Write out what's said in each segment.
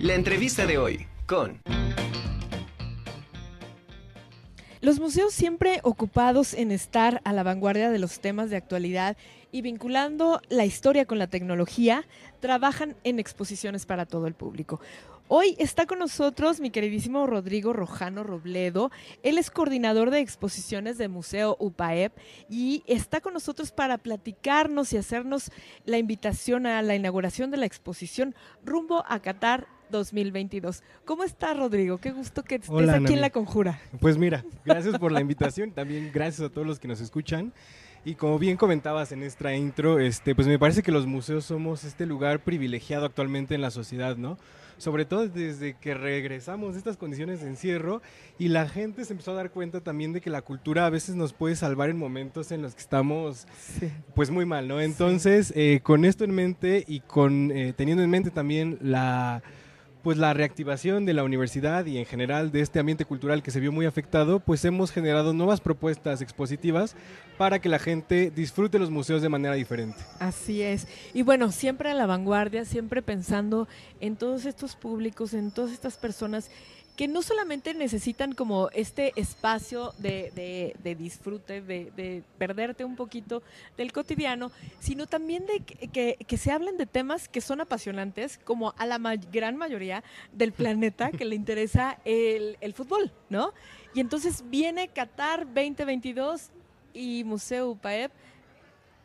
La entrevista de hoy con... Los museos siempre ocupados en estar a la vanguardia de los temas de actualidad y vinculando la historia con la tecnología, trabajan en exposiciones para todo el público. Hoy está con nosotros mi queridísimo Rodrigo Rojano Robledo. Él es coordinador de exposiciones de Museo UPAEP y está con nosotros para platicarnos y hacernos la invitación a la inauguración de la exposición rumbo a Qatar 2022. ¿Cómo está Rodrigo? Qué gusto que estés aquí en La Conjura. Pues mira, gracias por la invitación, también gracias a todos los que nos escuchan. Y como bien comentabas en esta intro, este, pues me parece que los museos somos este lugar privilegiado actualmente en la sociedad, ¿no? Sobre todo desde que regresamos de estas condiciones de encierro y la gente se empezó a dar cuenta también de que la cultura a veces nos puede salvar en momentos en los que estamos pues muy mal, ¿no? Entonces, eh, con esto en mente y con eh, teniendo en mente también la pues la reactivación de la universidad y en general de este ambiente cultural que se vio muy afectado, pues hemos generado nuevas propuestas expositivas para que la gente disfrute los museos de manera diferente. Así es. Y bueno, siempre a la vanguardia, siempre pensando en todos estos públicos, en todas estas personas que no solamente necesitan como este espacio de, disfrute, de, perderte un poquito del cotidiano, sino también de que, se hablen de temas que son apasionantes, como a la gran mayoría del planeta que le interesa el, el fútbol, ¿no? Y entonces viene Qatar 2022 y Museo UPAEP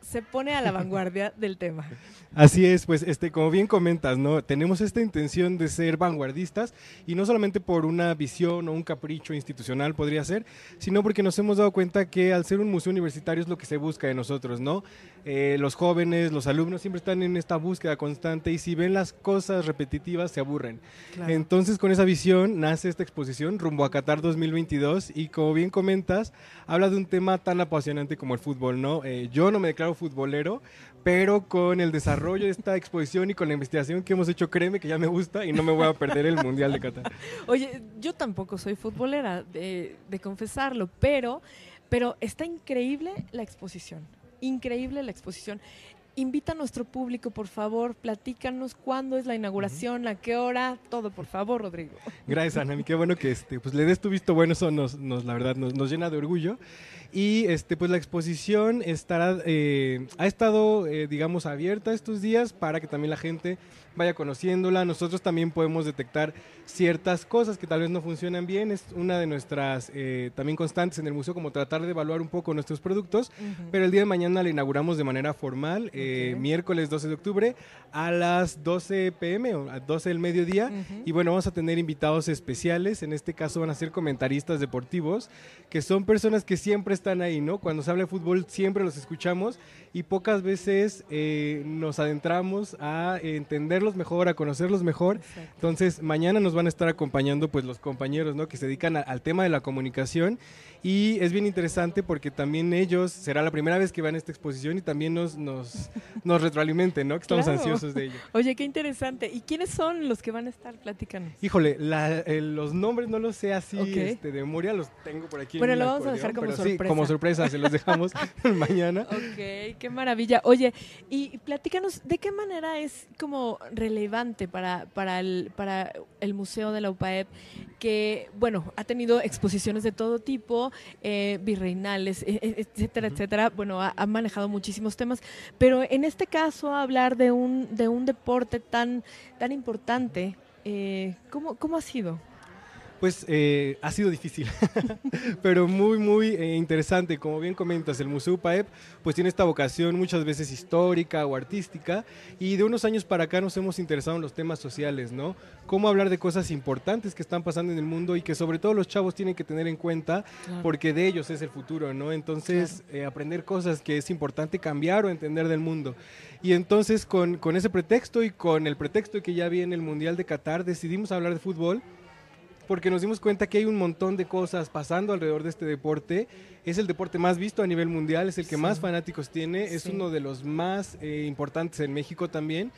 se pone a la vanguardia del tema. Así es, pues este, como bien comentas, ¿no? Tenemos esta intención de ser vanguardistas y no solamente por una visión o un capricho institucional podría ser, sino porque nos hemos dado cuenta que al ser un museo universitario es lo que se busca de nosotros, ¿no? Eh, los jóvenes, los alumnos siempre están en esta búsqueda constante y si ven las cosas repetitivas se aburren. Entonces con esa visión nace esta exposición rumbo a Qatar 2022 y como bien comentas, habla de un tema tan apasionante como el fútbol, ¿no? Eh, yo no me declaro futbolero, pero con el desarrollo de esta exposición y con la investigación que hemos hecho, créeme que ya me gusta y no me voy a perder el Mundial de Qatar. Oye, yo tampoco soy futbolera, de, confesarlo, pero, pero está increíble la exposición, increíble la exposición. Invita a nuestro público, por favor, platícanos cuándo es la inauguración, a qué hora, todo, por favor, Rodrigo. Gracias, Ana. Qué bueno que este, pues, le des tu visto bueno, eso nos, nos la verdad, nos, nos llena de orgullo. Y este, pues la exposición estará, eh, ha estado, eh, digamos, abierta estos días para que también la gente vaya conociéndola. Nosotros también podemos detectar ciertas cosas que tal vez no funcionan bien. Es una de nuestras eh, también constantes en el museo, como tratar de evaluar un poco nuestros productos. Pero el día de mañana la inauguramos de manera formal, miércoles 12 de octubre a las 12 pm o a 12 del mediodía. Y bueno, vamos a tener invitados especiales. En este caso van a ser comentaristas deportivos, que son personas que siempre están ahí, ¿no? Cuando se habla de fútbol siempre los escuchamos y pocas veces eh, nos adentramos a entenderlos mejor, a conocerlos mejor. Entonces, mañana nos van a estar acompañando pues los compañeros, ¿no? Que se dedican al tema de la comunicación y es bien interesante porque también ellos, será la primera vez que van a esta exposición y también nos, nos, nos retroalimenten, ¿no? Que estamos ansiosos de ello. Oye, qué interesante. ¿Y quiénes son los que van a estar? platicando? Híjole, eh, los nombres no los sé así este, de memoria, los tengo por aquí. Bueno, lo vamos a dejar como sorpresa. Sí, como sorpresa, se los dejamos mañana. Ok, qué maravilla. Oye, y platícanos, ¿de qué manera es como relevante para, para, el, para el Museo de la UPAEP que, bueno, ha tenido exposiciones de todo tipo, eh, virreinales, e, e, etcétera, etcétera. Bueno, ha, manejado muchísimos temas, pero en este caso hablar de un, de un deporte tan, tan importante, eh, ¿cómo, ¿cómo ha sido? Pues eh, ha sido difícil, pero muy, muy eh, interesante. Como bien comentas, el Museo PAEP pues tiene esta vocación muchas veces histórica o artística y de unos años para acá nos hemos interesado en los temas sociales, ¿no? Cómo hablar de cosas importantes que están pasando en el mundo y que sobre todo los chavos tienen que tener en cuenta porque de ellos es el futuro, ¿no? Entonces, eh, aprender cosas que es importante cambiar o entender del mundo. Y entonces con, con ese pretexto y con el pretexto que ya viene el Mundial de Qatar, decidimos hablar de fútbol porque nos dimos cuenta que hay un montón de cosas pasando alrededor de este deporte. Es el deporte más visto a nivel mundial, es el que más fanáticos tiene, es uno de los más eh, importantes en México también.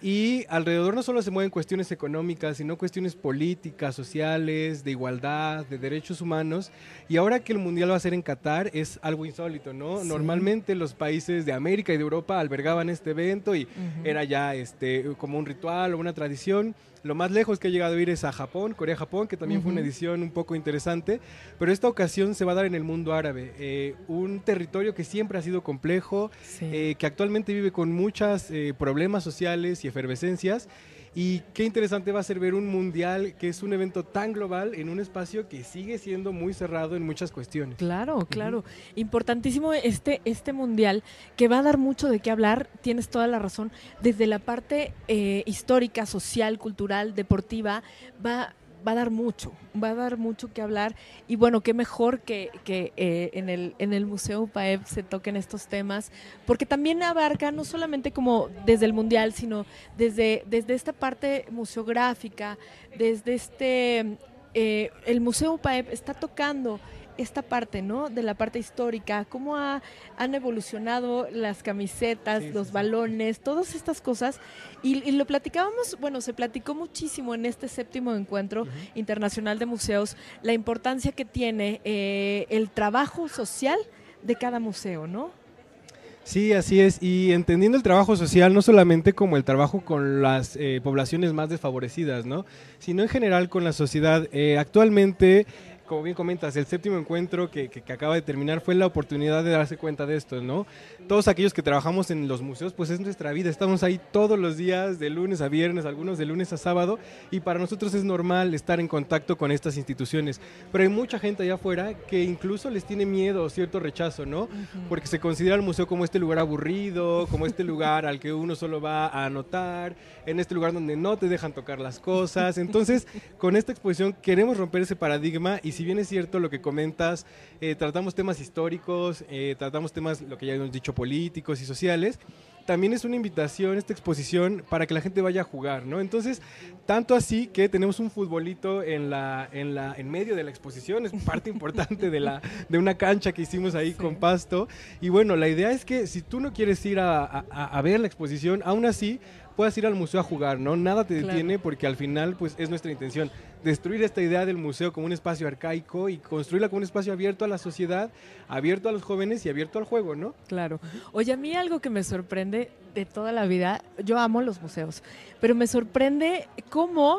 Y alrededor no solo se mueven cuestiones económicas, sino cuestiones políticas, sociales, de igualdad, de derechos humanos. Y ahora que el Mundial va a ser en Qatar, es algo insólito, ¿no? Normalmente los países de América y de Europa albergaban este evento y era ya este, como un ritual o una tradición. Lo más lejos que ha llegado a ir es a Japón, Corea-Japón, que también fue una edición un poco interesante, pero esta ocasión se va a dar en el mundo árabe, eh, un territorio que siempre ha sido complejo, eh, que actualmente vive con muchos eh, problemas sociales y efervescencias y qué interesante va a ser ver un mundial que es un evento tan global en un espacio que sigue siendo muy cerrado en muchas cuestiones. Claro, claro. Importantísimo este, este mundial que va a dar mucho de qué hablar, tienes toda la razón, desde la parte eh, histórica, social, cultural, deportiva, va va a dar mucho, va a dar mucho que hablar. Y bueno, qué mejor que, eh, en, el, en el Museo UPAEP se toquen estos temas, porque también abarca no solamente como desde el Mundial, sino desde, desde esta parte museográfica, desde este, eh, el Museo UPAEP está tocando esta parte, ¿no? De la parte histórica, cómo han evolucionado las camisetas, los balones, todas estas cosas. Y, lo platicábamos, bueno, se platicó muchísimo en este séptimo encuentro internacional de museos, la importancia que tiene eh, el trabajo social de cada museo, ¿no? Sí, así es. Y entendiendo el trabajo social no solamente como el trabajo con las eh, poblaciones más desfavorecidas, ¿no? Sino en general con la sociedad. Eh, actualmente como bien comentas, el séptimo encuentro que, que, acaba de terminar fue la oportunidad de darse cuenta de esto, ¿no? Todos aquellos que trabajamos en los museos, pues es nuestra vida, estamos ahí todos los días, de lunes a viernes, algunos de lunes a sábado, y para nosotros es normal estar en contacto con estas instituciones. Pero hay mucha gente allá afuera que incluso les tiene miedo o cierto rechazo, ¿no? Porque se considera el museo como este lugar aburrido, como este lugar al que uno solo va a anotar, en este lugar donde no te dejan tocar las cosas. Entonces, con esta exposición queremos romper ese paradigma y si bien es cierto lo que comentas, eh, tratamos temas históricos, eh, tratamos temas, lo que ya hemos dicho, políticos y sociales, también es una invitación esta exposición para que la gente vaya a jugar, ¿no? Entonces, tanto así que tenemos un futbolito en la en la en medio de la exposición, es parte importante de la de una cancha que hicimos ahí con pasto y bueno, la idea es que si tú no quieres ir a, a ver la exposición, aún así puedas ir al museo a jugar, ¿no? Nada te detiene porque al final, pues es nuestra intención, destruir esta idea del museo como un espacio arcaico y construirla como un espacio abierto a la sociedad, abierto a los jóvenes y abierto al juego, ¿no? Claro. Oye, a mí algo que me sorprende de toda la vida, yo amo los museos, pero me sorprende cómo,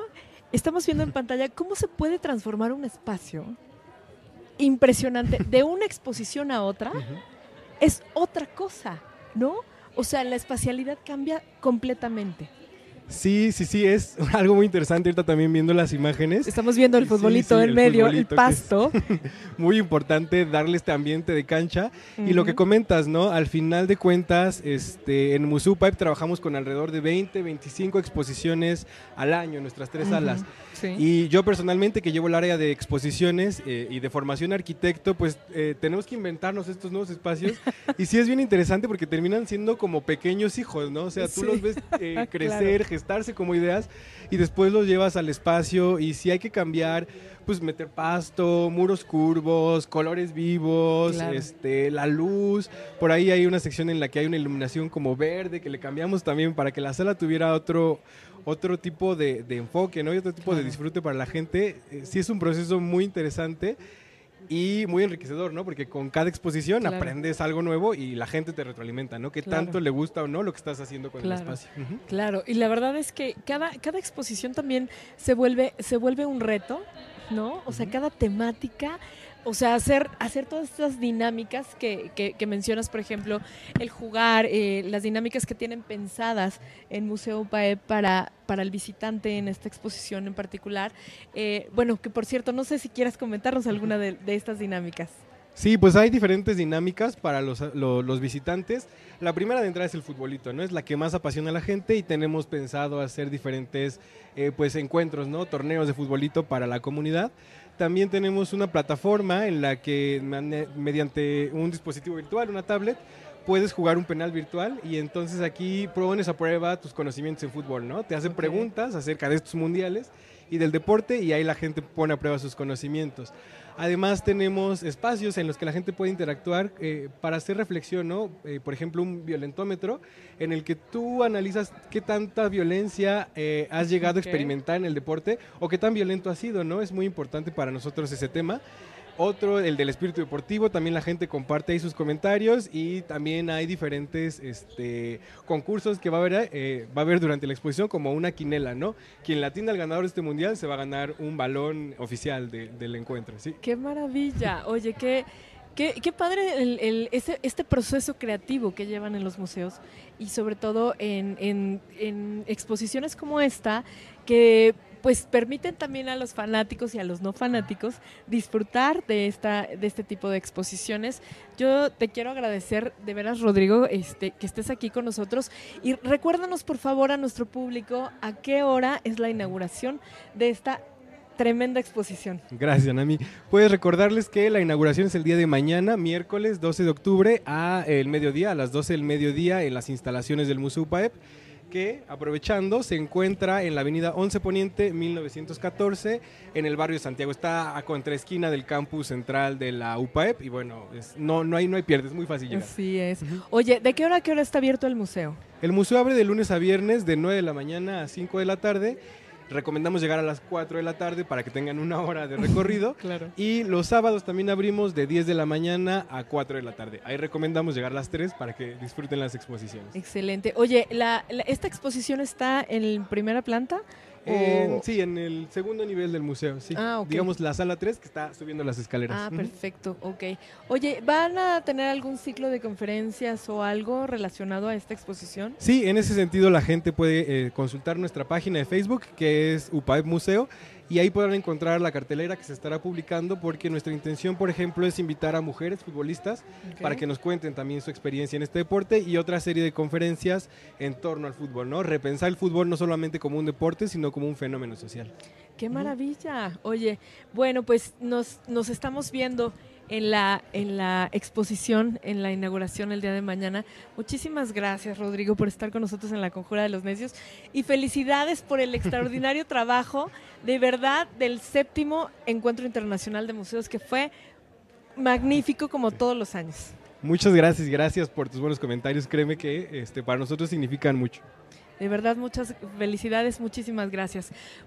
estamos viendo en pantalla, cómo se puede transformar un espacio impresionante de una exposición a otra, es otra cosa, ¿no? O sea, la espacialidad cambia completamente. Sí, sí, sí, es algo muy interesante ahorita también viendo las imágenes. Estamos viendo el futbolito en medio, el pasto. Muy importante darle este ambiente de cancha. Y lo que comentas, ¿no? Al final de cuentas, este, en Museu Pipe trabajamos con alrededor de 20, 25 exposiciones al año en nuestras tres salas. Y yo personalmente, que llevo el área de exposiciones eh, y de formación arquitecto, pues eh, tenemos que inventarnos estos nuevos espacios. y sí es bien interesante porque terminan siendo como pequeños hijos, ¿no? O sea, tú los ves eh, crecer, gestarse como ideas y después los llevas al espacio y si hay que cambiar, pues meter pasto, muros curvos, colores vivos, este, la luz. Por ahí hay una sección en la que hay una iluminación como verde que le cambiamos también para que la sala tuviera otro otro tipo de, enfoque, ¿no? Y otro tipo de disfrute para la gente. Eh, sí es un proceso muy interesante y muy enriquecedor, ¿no? Porque con cada exposición aprendes algo nuevo y la gente te retroalimenta, ¿no? Que tanto le gusta o no lo que estás haciendo con el espacio. Claro, y la verdad es que cada, cada exposición también se vuelve, se vuelve un reto, ¿no? O sea, cada temática o sea, hacer, hacer todas estas dinámicas que, que, mencionas, por ejemplo, el jugar, eh, las dinámicas que tienen pensadas en Museo UPAE para, para el visitante en esta exposición en particular. Eh, bueno, que por cierto, no sé si quieras comentarnos alguna de, estas dinámicas. Sí, pues hay diferentes dinámicas para los, los, visitantes. La primera de entrada es el futbolito, ¿no? Es la que más apasiona a la gente y tenemos pensado hacer diferentes eh, pues encuentros, ¿no? Torneos de futbolito para la comunidad. También tenemos una plataforma en la que mediante un dispositivo virtual, una tablet, puedes jugar un penal virtual y entonces aquí pones a prueba tus conocimientos en fútbol, ¿no? Te hacen preguntas acerca de estos mundiales y del deporte y ahí la gente pone a prueba sus conocimientos. Además tenemos espacios en los que la gente puede interactuar eh, para hacer reflexión, ¿no? Eh, por ejemplo, un violentómetro en el que tú analizas qué tanta violencia eh, has llegado a experimentar en el deporte o qué tan violento ha sido, ¿no? Es muy importante para nosotros ese tema. Otro, el del espíritu deportivo, también la gente comparte ahí sus comentarios y también hay diferentes este, concursos que va a, haber, eh, va a haber durante la exposición como una quinela, ¿no? Quien la atienda al ganador de este mundial se va a ganar un balón oficial de- del encuentro, ¿sí? Qué maravilla. Oye, qué, qué, qué padre el, este proceso creativo que llevan en los museos y sobre todo en exposiciones como esta que pues permiten también a los fanáticos y a los no fanáticos disfrutar de esta de este tipo de exposiciones. Yo te quiero agradecer de veras Rodrigo este que estés aquí con nosotros y recuérdanos por favor a nuestro público a qué hora es la inauguración de esta tremenda exposición. Gracias, Nami. Puedes recordarles que la inauguración es el día de mañana, miércoles 12 de octubre, a el mediodía, a las 12 del mediodía, en las instalaciones del Museo UPAEP, que, aprovechando, se encuentra en la avenida 11 Poniente, 1914, en el barrio de Santiago. Está a contraesquina del campus central de la UPAEP, y bueno, es- no, no, hay, no hay pierde, es muy fácil llegar. Así es. Oye, ¿de qué hora a qué hora está abierto el museo? El museo abre de lunes a viernes, de 9 de la mañana a 5 de la tarde. Recomendamos llegar a las 4 de la tarde para que tengan una hora de recorrido. Claro. Y los sábados también abrimos de 10 de la mañana a 4 de la tarde. Ahí recomendamos llegar a las 3 para que disfruten las exposiciones. Excelente. Oye, la, la- ¿esta exposición está en primera planta? En- o- sí, en el segundo nivel del museo, sí. Ah, ok. Digamos la sala 3 que está subiendo las escaleras. Ah, perfecto, ok. Oye, ¿van a tener algún ciclo de conferencias o algo relacionado a esta exposición? Sí, en ese sentido la gente puede eh, consultar nuestra página de Facebook que es UPAEP Museo y ahí podrán encontrar la cartelera que se estará publicando porque nuestra intención, por ejemplo, es invitar a mujeres futbolistas para que nos cuenten también su experiencia en este deporte y otra serie de conferencias en torno al fútbol, ¿no? Repensar el fútbol no solamente como un deporte, sino como un fenómeno social. ¡Qué maravilla! Oye, bueno, pues nos, nos estamos viendo en la, en la exposición, en la inauguración el día de mañana. Muchísimas gracias, Rodrigo, por estar con nosotros en la Conjura de los Necios. Y felicidades por el extraordinario trabajo, de verdad, del séptimo Encuentro Internacional de Museos, que fue magnífico como todos los años. Muchas gracias, gracias por tus buenos comentarios. Créeme que este, para nosotros significan mucho. De verdad, muchas felicidades, muchísimas gracias.